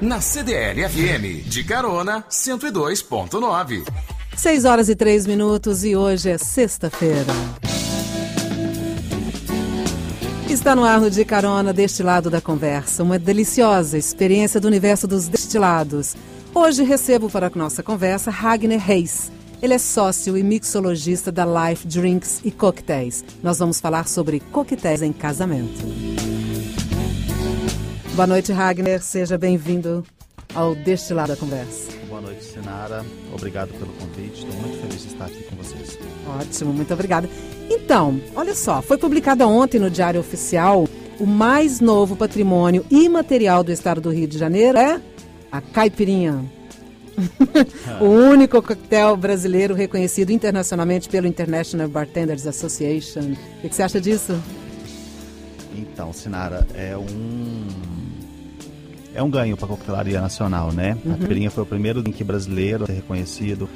na CDL FM, de carona 102.9. 6 horas e 3 minutos e hoje é sexta-feira. Está no ar De Carona deste lado da conversa, uma deliciosa experiência do universo dos destilados. Hoje recebo para a nossa conversa Ragnar Reis. Ele é sócio e mixologista da Life Drinks e Coquetéis. Nós vamos falar sobre coquetéis em casamento. Boa noite, Ragnar. Seja bem-vindo ao Deste Lado da Conversa. Boa noite, Sinara. Obrigado pelo convite. Estou muito feliz de estar aqui com vocês. Ótimo, muito obrigada. Então, olha só, foi publicado ontem no Diário Oficial o mais novo patrimônio imaterial do estado do Rio de Janeiro é a caipirinha. o único coquetel brasileiro reconhecido internacionalmente pelo International Bartenders Association. O que você acha disso? Então, Sinara, é um é um ganho para a coquetelaria nacional, né? Uhum. A caipirinha foi o primeiro drink brasileiro a ser reconhecido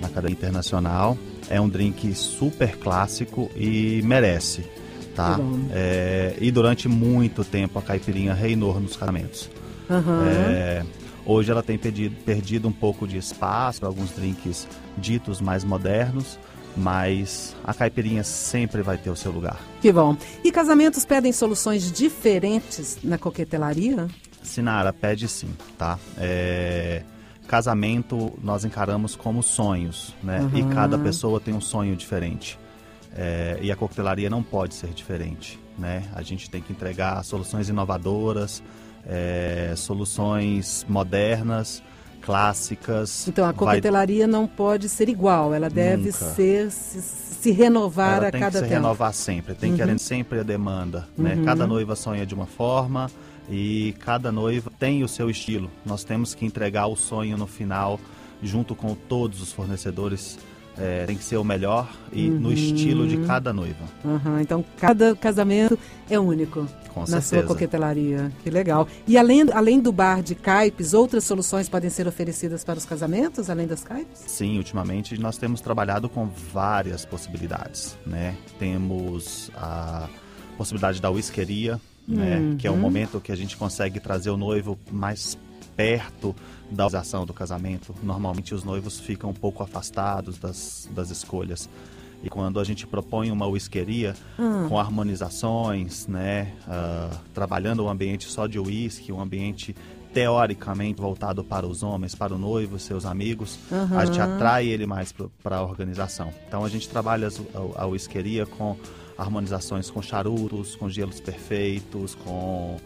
na cadeia internacional. É um drink super clássico e merece, tá? É, e durante muito tempo a caipirinha reinou nos casamentos. Uhum. É, hoje ela tem perdido, perdido um pouco de espaço para alguns drinks ditos mais modernos, mas a caipirinha sempre vai ter o seu lugar. Que bom. E casamentos pedem soluções diferentes na coquetelaria? Sinara, pede sim, tá? É casamento nós encaramos como sonhos, né? Uhum. E cada pessoa tem um sonho diferente. É, e a coquetelaria não pode ser diferente, né? A gente tem que entregar soluções inovadoras, é, soluções modernas, clássicas. Então a coquetelaria vai... não pode ser igual, ela deve Nunca. ser se, se renovar ela a cada tempo. Tem que se renovar sempre, tem uhum. que sempre a demanda, né? Uhum. Cada noiva sonha de uma forma, e cada noiva tem o seu estilo. Nós temos que entregar o sonho no final, junto com todos os fornecedores. É, tem que ser o melhor e uhum. no estilo de cada noiva. Uhum. Então, cada casamento é único com na certeza. sua coquetelaria. Que legal. E além, além do bar de caipes, outras soluções podem ser oferecidas para os casamentos, além das caipes? Sim, ultimamente nós temos trabalhado com várias possibilidades. Né? Temos a possibilidade da whiskeria, né? Uhum. Que é um momento que a gente consegue trazer o noivo mais perto da realização do casamento. Normalmente os noivos ficam um pouco afastados das, das escolhas. E quando a gente propõe uma whiskeria uhum. com harmonizações, né, uh, trabalhando um ambiente só de whisky, um ambiente teoricamente voltado para os homens, para o noivo, seus amigos, uhum. a gente atrai ele mais para a organização. Então a gente trabalha a, a whiskeria com harmonizações com charutos, com gelos perfeitos, com,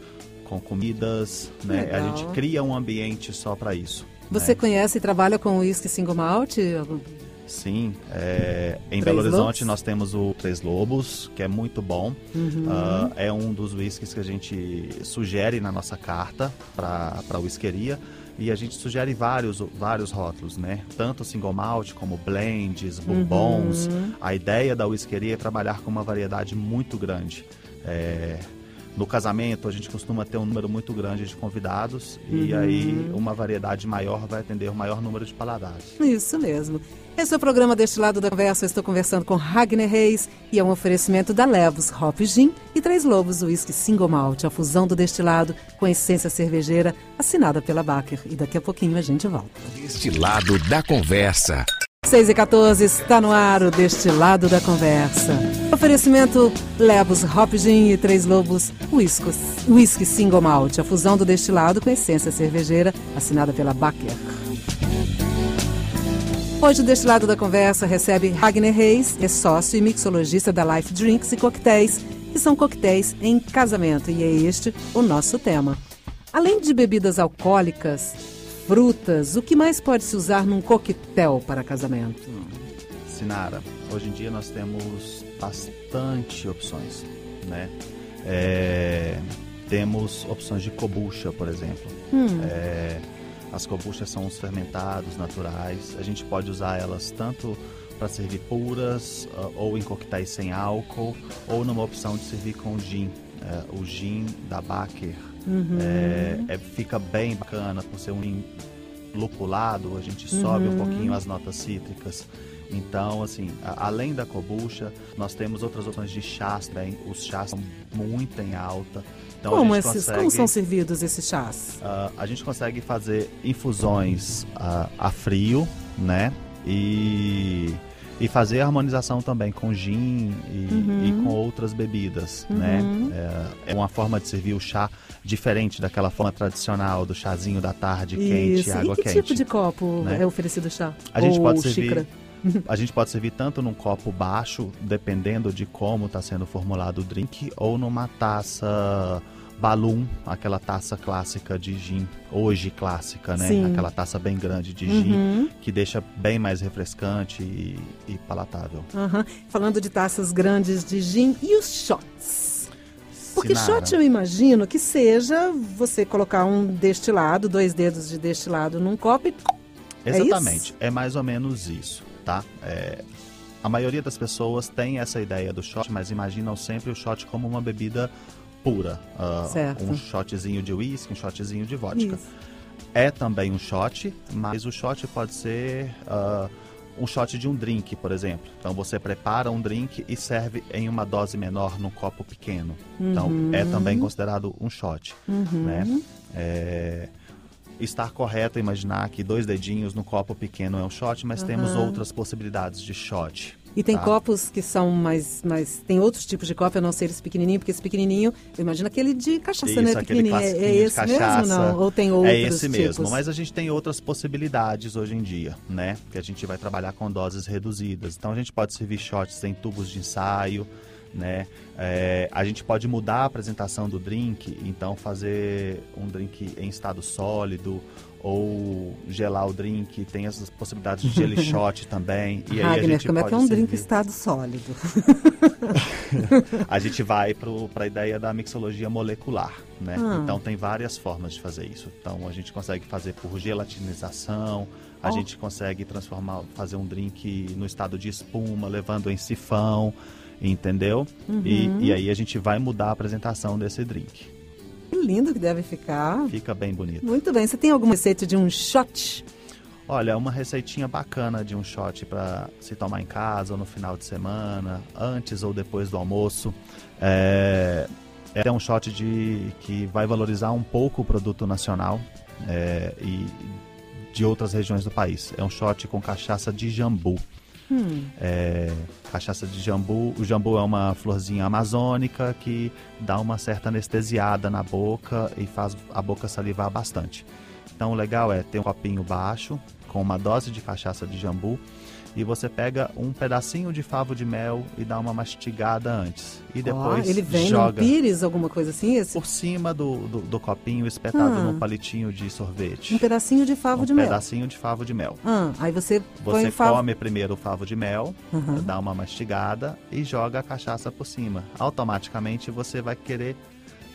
com comidas, né? A gente cria um ambiente só para isso. Você né? conhece e trabalha com uísque single malt? Sim, é, em Três Belo Horizonte Lobos? nós temos o Três Lobos, que é muito bom. Uhum. Uh, é um dos whiskies que a gente sugere na nossa carta para a whiskeria. E a gente sugere vários, vários rótulos, né? Tanto single malt como blends, bourbons. Uhum. A ideia da whiskeria é trabalhar com uma variedade muito grande. É, no casamento, a gente costuma ter um número muito grande de convidados uhum. e aí uma variedade maior vai atender o maior número de paladares. Isso mesmo. Esse é o programa deste lado da conversa. Eu estou conversando com Ragnar Reis e é um oferecimento da Levos Hop Gin e Três Lobos Whisky Single Malt, a fusão do destilado com essência cervejeira, assinada pela Baker. E daqui a pouquinho a gente volta. Destilado da conversa. 6 e 14 está no ar o Destilado da Conversa. Oferecimento Levos Hop Gin e Três Lobos Whisky, whisky Single Malt, a fusão do destilado com essência cervejeira, assinada pela Baker. Hoje, deste lado da conversa, recebe Ragnar Reis, é sócio e mixologista da Life Drinks e Coquetéis, que são coquetéis em casamento, e é este o nosso tema. Além de bebidas alcoólicas, frutas, o que mais pode se usar num coquetel para casamento? Sinara, hoje em dia nós temos bastante opções, né? É, temos opções de kombucha, por exemplo. Hum. É, as kombuchas são os fermentados naturais. A gente pode usar elas tanto para servir puras, uh, ou em coquetéis sem álcool, ou numa opção de servir com gin. Uh, o gin da Baker uhum. é, é, fica bem bacana por ser um lupulado, a gente sobe um uhum. pouquinho as notas cítricas Então, assim, a, além da kombucha, nós temos outras opções de chás também. Os chás são muito em alta. Então, como, a gente esses, consegue, como são servidos esses chás? Uh, a gente consegue fazer infusões uh, a frio, né? E, e fazer harmonização também com gin e, uhum. e com outras bebidas, uhum. né? É, é, uma forma de servir o chá diferente daquela forma tradicional do chazinho da tarde, Isso. quente, água e que quente. tipo de copo né? é oferecido chá? A gente Ou pode servir... Xícara? A gente pode servir tanto num copo baixo, dependendo de como está sendo formulado o drink, ou numa taça balloon, aquela taça clássica de gin, hoje clássica, né? Sim. Aquela taça bem grande de gin, uhum. que deixa bem mais refrescante e, e palatável. Uhum. Falando de taças grandes de gin, e os shots? Porque Sinara. shot eu imagino que seja você colocar um destilado, dois dedos de destilado num copo e... É Exatamente, é, é mais ou menos isso tá? É, a maioria das pessoas tem essa ideia do shot, mas imaginam sempre o shot como uma bebida pura. Uh, um shotzinho de uísque, um shotzinho de vodka. Isso. É também um shot, mas o shot pode ser uh, um shot de um drink, por exemplo. Então você prepara um drink e serve em uma dose menor num copo pequeno. Então uhum. é também considerado um shot, uhum. né? É estar correto imaginar que dois dedinhos no copo pequeno é um shot, mas uhum. temos outras possibilidades de shot. E tem tá? copos que são mais, mais. Tem outros tipos de copo, a não ser esse pequenininho, porque esse pequenininho, eu imagino aquele de cachaça, Isso, né? Pequenininho. É, é esse cachaça, mesmo, não? Ou tem outros É esse tipos? mesmo, mas a gente tem outras possibilidades hoje em dia, né? Que a gente vai trabalhar com doses reduzidas. Então a gente pode servir shots em tubos de ensaio, né? É, a gente pode mudar a apresentação do drink, então fazer um drink em estado sólido ou gelar o drink, tem essas possibilidades de jelly shot também. E Ragnar, aí a gente como é que é um servir... drink em estado sólido? a gente vai para a ideia da mixologia molecular, né? Ah. Então tem várias formas de fazer isso. Então a gente consegue fazer por gelatinização, a oh. gente consegue transformar, fazer um drink no estado de espuma, levando em sifão entendeu? Uhum. E, e aí a gente vai mudar a apresentação desse drink. Que lindo que deve ficar. Fica bem bonito. Muito bem. Você tem alguma receita de um shot? Olha, uma receitinha bacana de um shot para se tomar em casa ou no final de semana, antes ou depois do almoço. É, é um shot de que vai valorizar um pouco o produto nacional é, e de outras regiões do país. É um shot com cachaça de jambu. Hum. É, cachaça de jambu. O jambu é uma florzinha amazônica que dá uma certa anestesiada na boca e faz a boca salivar bastante. Então o legal é ter um copinho baixo com uma dose de cachaça de jambu e você pega um pedacinho de favo de mel e dá uma mastigada antes. E depois oh, ele vem joga no pires, alguma coisa assim? Esse? Por cima do, do, do copinho espetado ah. num palitinho de sorvete. Um pedacinho de favo um de mel. Um pedacinho de favo de mel. Ah, aí você Você favo... come primeiro o favo de mel, uhum. dá uma mastigada e joga a cachaça por cima. Automaticamente você vai querer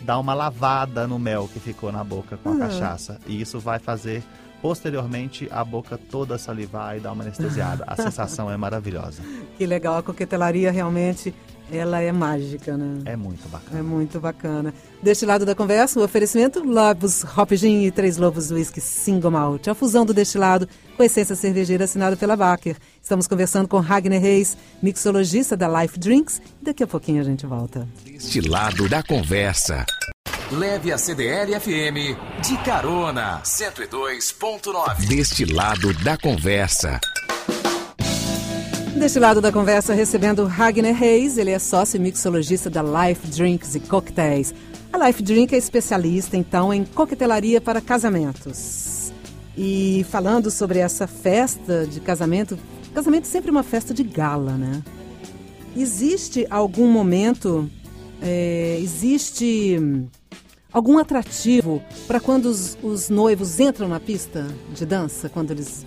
dar uma lavada no mel que ficou na boca com a cachaça. E isso vai fazer Posteriormente, a boca toda salivar e dar uma anestesiada. A sensação é maravilhosa. Que legal, a coquetelaria realmente ela é mágica, né? É muito bacana. É muito bacana. Deste lado da conversa, o oferecimento Lobos Hop Gin e Três Lobos Whisky Single Malt. A fusão do destilado com essência cervejeira assinada pela Baker. Estamos conversando com Ragnar Reis, mixologista da Life Drinks. E daqui a pouquinho a gente volta. Destilado da conversa. Leve a CDL FM de carona 102.9. Deste lado da conversa. Deste lado da conversa, recebendo Ragnar Reis, ele é sócio e mixologista da Life Drinks e Cocktails. A Life Drink é especialista, então, em coquetelaria para casamentos. E falando sobre essa festa de casamento, casamento é sempre uma festa de gala, né? Existe algum momento, é, existe algum atrativo para quando os, os, noivos entram na pista de dança, quando eles.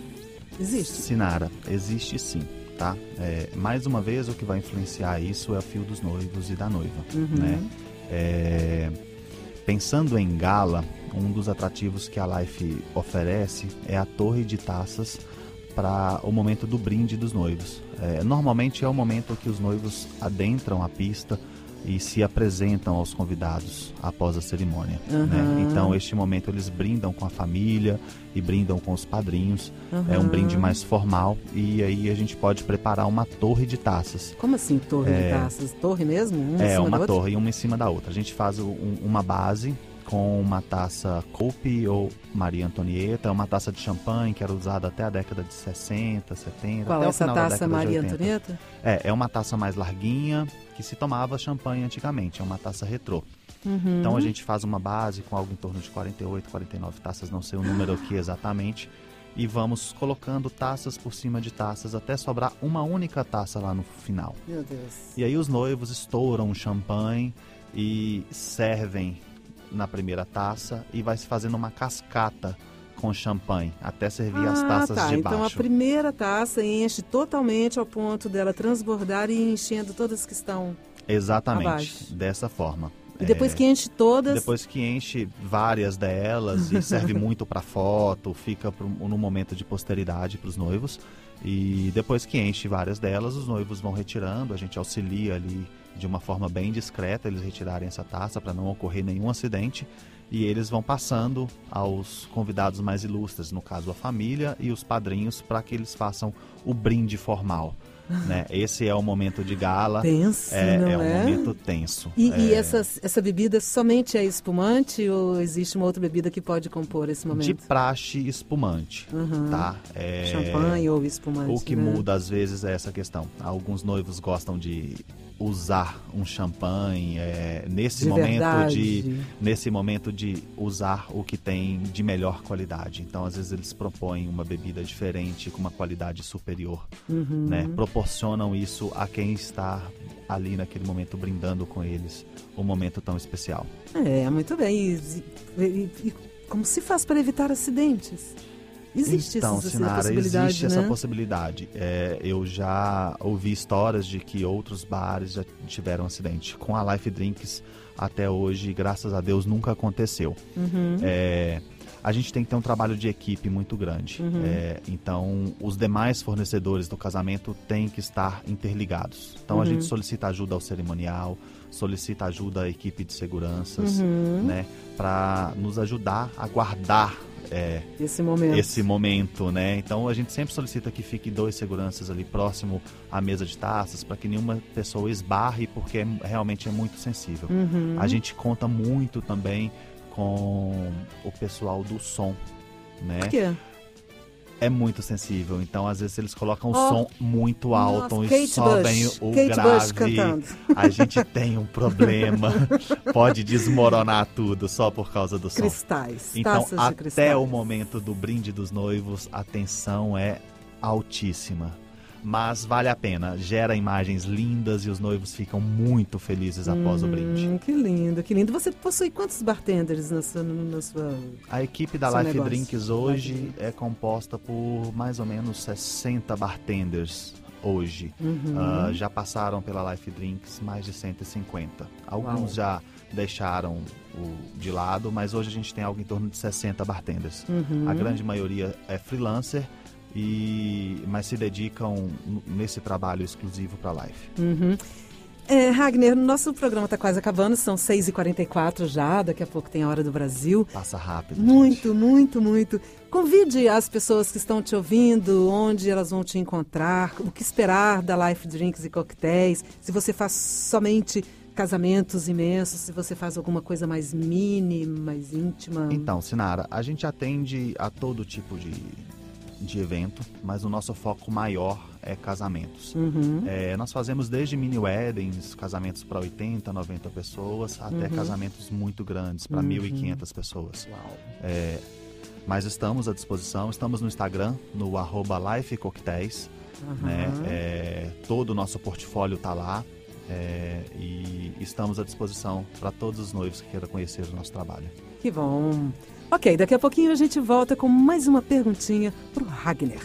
Existe? Sinara, existe sim, tá? É, mais uma vez, o que vai influenciar isso é o fio dos noivos e da noiva, uhum. né? É, pensando em gala, um dos atrativos que a Life oferece é a torre de taças para o momento do brinde dos noivos. É, normalmente é o momento que os noivos adentram a pista e se apresentam aos convidados após a cerimônia. Uhum. Né? Então, este momento eles brindam com a família e brindam com os padrinhos. Uhum. É um brinde mais formal e aí a gente pode preparar uma torre de taças. Como assim, torre é... de taças? Torre mesmo? Uma é, uma torre, uma em cima da outra. A gente faz um, uma base com uma taça Coupe ou Maria Antonieta, uma taça de champanhe que era usada até a década de 60, 70. Qual até é essa taça Maria Antonieta? É, é uma taça mais larguinha que se tomava champanhe antigamente, é uma taça retrô. Uhum. Então a gente faz uma base com algo em torno de 48, 49 taças, não sei o número aqui exatamente, e vamos colocando taças por cima de taças até sobrar uma única taça lá no final. Meu Deus. E aí os noivos estouram o champanhe e servem na primeira taça e vai se fazendo uma cascata com champanhe até servir ah, as taças tá. de baixo. Então a primeira taça enche totalmente ao ponto dela transbordar e enchendo todas que estão Exatamente, abaixo. dessa forma. E depois é, que enche todas. Depois que enche várias delas e serve muito para foto, fica pro, no momento de posteridade para os noivos. E depois que enche várias delas, os noivos vão retirando, a gente auxilia ali de uma forma bem discreta eles retirarem essa taça para não ocorrer nenhum acidente e eles vão passando aos convidados mais ilustres, no caso a família e os padrinhos, para que eles façam o brinde formal. Né? Esse é o momento de gala. Tenso, é, não é um é? momento tenso. E, é... e essa, essa bebida somente é espumante ou existe uma outra bebida que pode compor esse momento? De praxe espumante, uhum. tá? É... Champanhe ou espumante. O que né? muda às vezes é essa questão. Alguns noivos gostam de usar um champanhe é, nesse de momento verdade. de nesse momento de usar o que tem de melhor qualidade. Então às vezes eles propõem uma bebida diferente com uma qualidade superior uhum. né? Proporcionam isso a quem está ali naquele momento brindando com eles um momento tão especial. É muito bem. E, e, e como se faz para evitar acidentes Existe então, essa, Sinara, possibilidade, existe né? essa possibilidade. É, eu já ouvi histórias de que outros bares já tiveram acidente. Com a Life Drinks, até hoje, graças a Deus, nunca aconteceu. Uhum. É, a gente tem que ter um trabalho de equipe muito grande. Uhum. É, então, os demais fornecedores do casamento têm que estar interligados. Então, uhum. a gente solicita ajuda ao cerimonial, solicita ajuda à equipe de seguranças, uhum. né, para nos ajudar a guardar é, esse momento. Esse momento, né? Então a gente sempre solicita que fique dois seguranças ali próximo à mesa de taças para que nenhuma pessoa esbarre, porque é, realmente é muito sensível. Uhum. A gente conta muito também com o pessoal do som, né? Por quê? É muito sensível. Então, às vezes, eles colocam o oh, som muito alto nossa, e sobem o Kate grave. A gente tem um problema. Pode desmoronar tudo só por causa do som. Cristais. Então, até cristais. o momento do brinde dos noivos, a tensão é altíssima mas vale a pena. Gera imagens lindas e os noivos ficam muito felizes após hum, o brinde. Que lindo, que lindo. Você possui quantos bartenders na sua. Na sua a equipe da Life negócio? Drinks hoje é composta por mais ou menos 60 bartenders hoje. Uhum. Uh, já passaram pela Life Drinks mais de 150. Alguns Uau. já deixaram o de lado, mas hoje a gente tem algo em torno de 60 bartenders. Uhum. A grande maioria é freelancer e mas se dedicam nesse trabalho exclusivo para a Live. Uhum. É, Ragner, nosso programa está quase acabando, são 6h44 já, daqui a pouco tem a Hora do Brasil. Passa rápido. Muito, gente. muito, muito. Convide as pessoas que estão te ouvindo, onde elas vão te encontrar, o que esperar da Life Drinks e Coquetéis, se você faz somente casamentos imensos, se você faz alguma coisa mais mini, mais íntima. Então, Sinara, a gente atende a todo tipo de, de evento, mas o nosso foco maior é casamentos. Uhum. É, nós fazemos desde mini weddings, casamentos para 80, 90 pessoas, até uhum. casamentos muito grandes, para uhum. 1.500 pessoas. É, mas estamos à disposição, estamos no Instagram, no arroba lifecoquetéis. Né? É, todo o nosso portfólio está lá. É, e estamos à disposição para todos os noivos que queiram conhecer o nosso trabalho. Que bom! Ok, daqui a pouquinho a gente volta com mais uma perguntinha para o Ragner.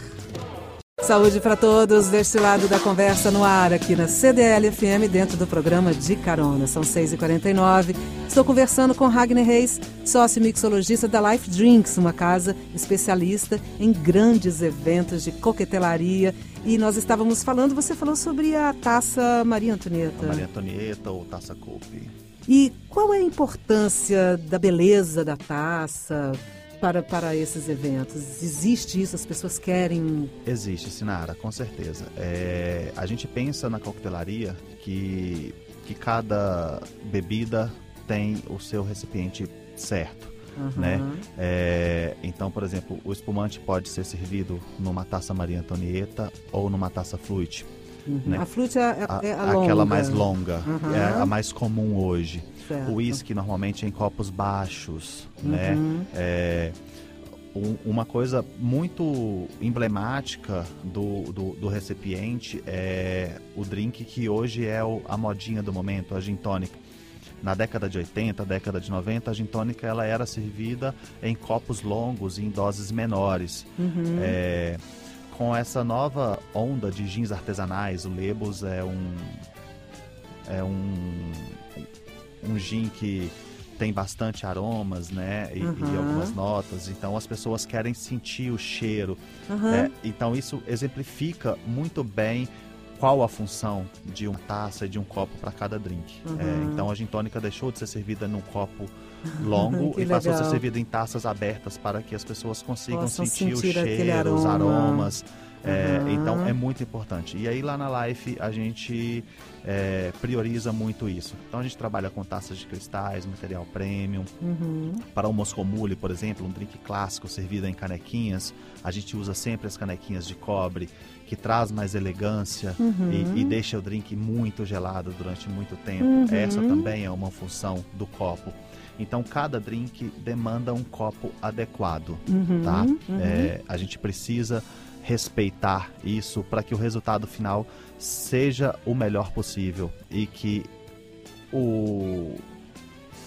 Saúde para todos deste lado da conversa no ar, aqui na CDL FM, dentro do programa De Carona. São 6h49. Estou conversando com Ragnar Reis, sócio mixologista da Life Drinks, uma casa especialista em grandes eventos de coquetelaria. E nós estávamos falando, você falou sobre a taça Maria Antonieta. A Maria Antonieta ou taça Coupe. E qual é a importância da beleza da taça? para, para esses eventos? Existe isso? As pessoas querem? Existe, Sinara, com certeza. É, a gente pensa na coquetelaria que, que cada bebida tem o seu recipiente certo. Uhum. Né? É, então, por exemplo, o espumante pode ser servido numa taça Maria Antonieta ou numa taça Fluid. Uhum. Né? A Flute é, é, é a, a Aquela mais longa, uhum. é a mais comum hoje. Certo. O whisky normalmente é em copos baixos, né? Uhum. É, um, uma coisa muito emblemática do, do, do, recipiente é o drink que hoje é o, a modinha do momento, a gin tônica. Na década de 80, década de 90, a gin tônica ela era servida em copos longos e em doses menores. Uhum. É, com essa nova onda de gins artesanais, o Lebos é um é um um gin que tem bastante aromas, né? E, uhum. e, algumas notas. Então as pessoas querem sentir o cheiro. Uhum. É, então isso exemplifica muito bem qual a função de uma taça e de um copo para cada drink. Uhum. É, então a gin tônica deixou de ser servida num copo longo e passou legal. a ser servida em taças abertas para que as pessoas consigam sentir, sentir, o cheiro, aroma. os aromas. É, uhum. Então é muito importante. E aí lá na Life a gente é, prioriza muito isso. Então a gente trabalha com taças de cristais, material premium. Uhum. Para o Moscow Mule, por exemplo, um drink clássico servido em canequinhas, a gente usa sempre as canequinhas de cobre, que traz mais elegância uhum. e, e, deixa o drink muito gelado durante muito tempo. Uhum. Essa também é uma função do copo. Então, cada drink demanda um copo adequado, uhum, tá? Uhum. É, a gente precisa respeitar isso para que o resultado final seja o melhor possível e que o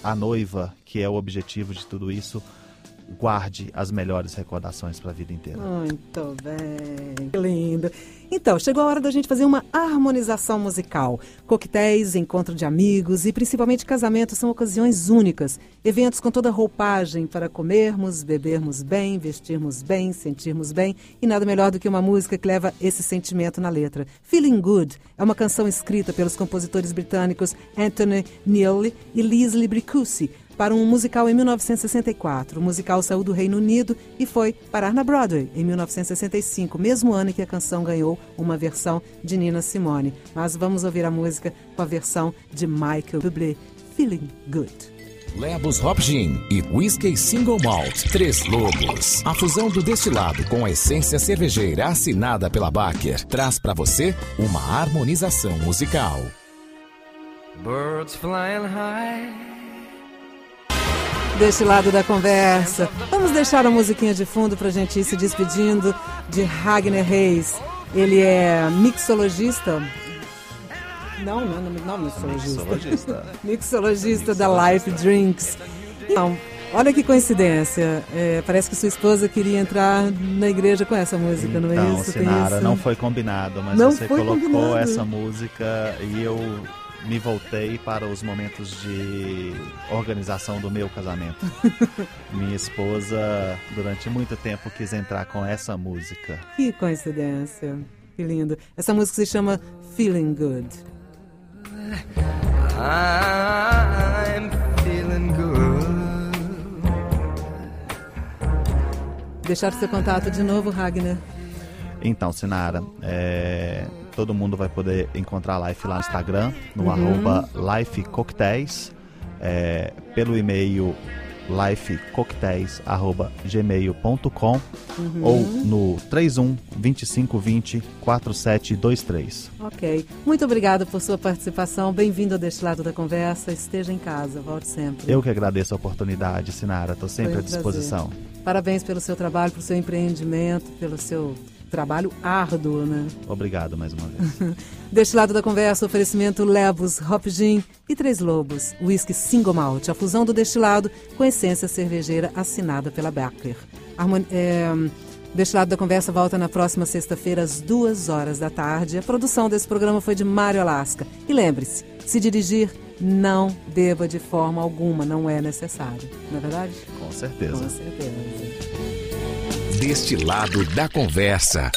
a noiva, que é o objetivo de tudo isso, guarde as melhores recordações para a vida inteira. Muito bem, que lindo. Então, chegou a hora da gente fazer uma harmonização musical. Coquetéis, encontro de amigos e principalmente casamentos são ocasiões únicas. Eventos com toda roupagem para comermos, bebermos bem, vestirmos bem, sentirmos bem e nada melhor do que uma música que leva esse sentimento na letra. Feeling Good é uma canção escrita pelos compositores britânicos Anthony Neely e Leslie Bricusse para um musical em 1964. O musical saiu do Reino Unido e foi parar na Broadway em 1965, mesmo ano em que a canção ganhou uma versão de Nina Simone. Mas vamos ouvir a música com a versão de Michael Bublé, Feeling Good. Lebos Hop Gin e Whiskey Single Malt Três Lobos. A fusão do destilado com a essência cervejeira assinada pela Baker traz para você uma harmonização musical. Birds flying high deste lado da conversa. Vamos deixar a musiquinha de fundo para a gente ir se despedindo de Ragnar Reis. Ele é mixologista. Não, não, não, não mixologista. Mixologista. mixologista da Life Drinks. Então, olha que coincidência. É, parece que sua esposa queria entrar na igreja com essa música, então, não é isso? Sinara, não foi combinado, mas não você colocou combinado. essa música e eu me voltei para os momentos de organização do meu casamento. Minha esposa, durante muito tempo, quis entrar com essa música. Que coincidência. Que lindo. Essa música se chama Feeling Good. I'm feeling good. Deixar seu contato de novo, Ragnar. Então, Sinara, é, todo mundo vai poder encontrar a Life lá no Instagram, no uhum. arroba Life Coquetéis, é, pelo e-mail lifecoquetéis.gmail.com uhum. ou no 31 25 20 4723. Ok. Muito obrigada por sua participação. Bem-vindo deste lado da conversa. Esteja em casa. Volte sempre. Eu que agradeço a oportunidade, Sinara. Estou sempre um à disposição. Prazer. Parabéns pelo seu trabalho, pelo seu empreendimento, pelo seu trabalho árduo, né? Obrigado mais uma vez. Deste lado da conversa, oferecimento Lebos Hop Gin e Três Lobos, whisky single malt, a fusão do destilado com essência cervejeira assinada pela Beckler. Harmon é, Deste lado da conversa volta na próxima sexta-feira, às duas horas da tarde. A produção desse programa foi de Mário Alasca. E lembre-se, se dirigir, não deva de forma alguma, não é necessário. Não é verdade? Com certeza. Com certeza. Deste lado da conversa.